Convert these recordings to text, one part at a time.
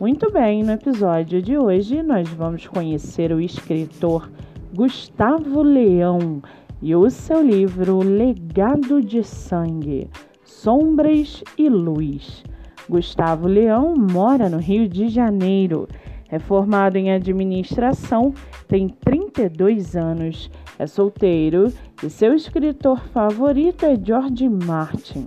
Muito bem, no episódio de hoje nós vamos conhecer o escritor Gustavo Leão e o seu livro Legado de Sangue, Sombras e Luz. Gustavo Leão mora no Rio de Janeiro, é formado em administração, tem 32 anos, é solteiro e seu escritor favorito é George Martin.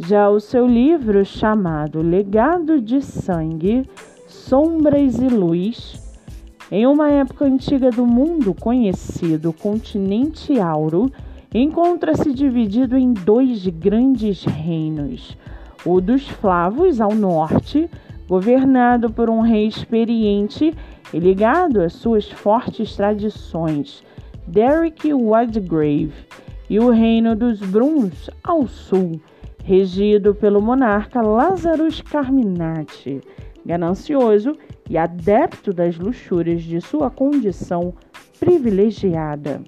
Já o seu livro, chamado Legado de Sangue, Sombras e Luz, em uma época antiga do mundo conhecido, continente Auro encontra-se dividido em dois grandes reinos: o dos Flavos ao norte, governado por um rei experiente e ligado às suas fortes tradições, Derek Wadgrave, e o reino dos Bruns ao sul, regido pelo monarca Lazarus Carminati, ganancioso e adepto das luxúrias de sua condição privilegiada.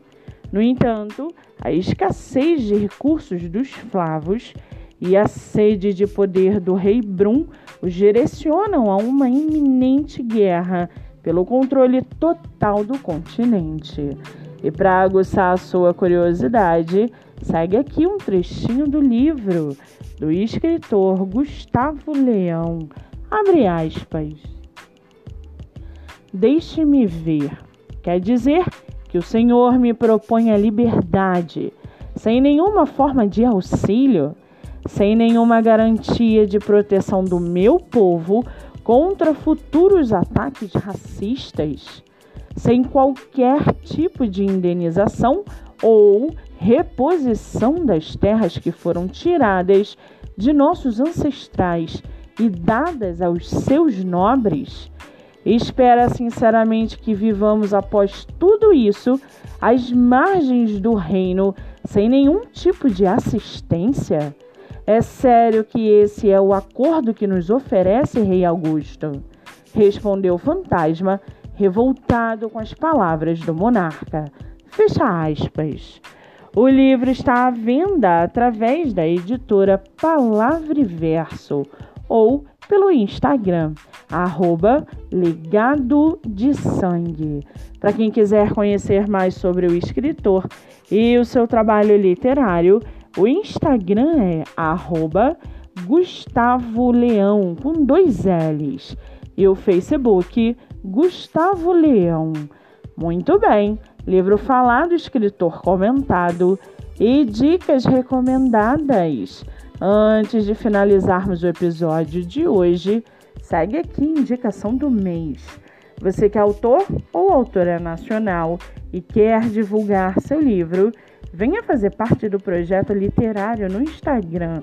No entanto, a escassez de recursos dos Flavos e a sede de poder do rei Brum os direcionam a uma iminente guerra pelo controle total do continente. E para aguçar a sua curiosidade, segue aqui um trechinho do livro do escritor Gustavo Leão. Abre aspas. Deixe-me ver. Quer dizer que o Senhor me propõe a liberdade, sem nenhuma forma de auxílio, sem nenhuma garantia de proteção do meu povo contra futuros ataques racistas sem qualquer tipo de indenização ou reposição das terras que foram tiradas de nossos ancestrais e dadas aos seus nobres? Espera sinceramente que vivamos após tudo isso às margens do reino sem nenhum tipo de assistência? É sério que esse é o acordo que nos oferece, Rei Augusto? Respondeu o fantasma revoltado com as palavras do monarca. Fecha aspas. O livro está à venda através da editora Palavra Verso ou pelo Instagram, arroba Legado de Sangue. Para quem quiser conhecer mais sobre o escritor e o seu trabalho literário, o Instagram é arroba Gustavo Leão, com dois L's. E o Facebook Gustavo Leão. Muito bem, livro falado, escritor comentado e dicas recomendadas. Antes de finalizarmos o episódio de hoje, segue aqui indicação do mês. Você que é autor ou autora nacional e quer divulgar seu livro, venha fazer parte do projeto literário no Instagram,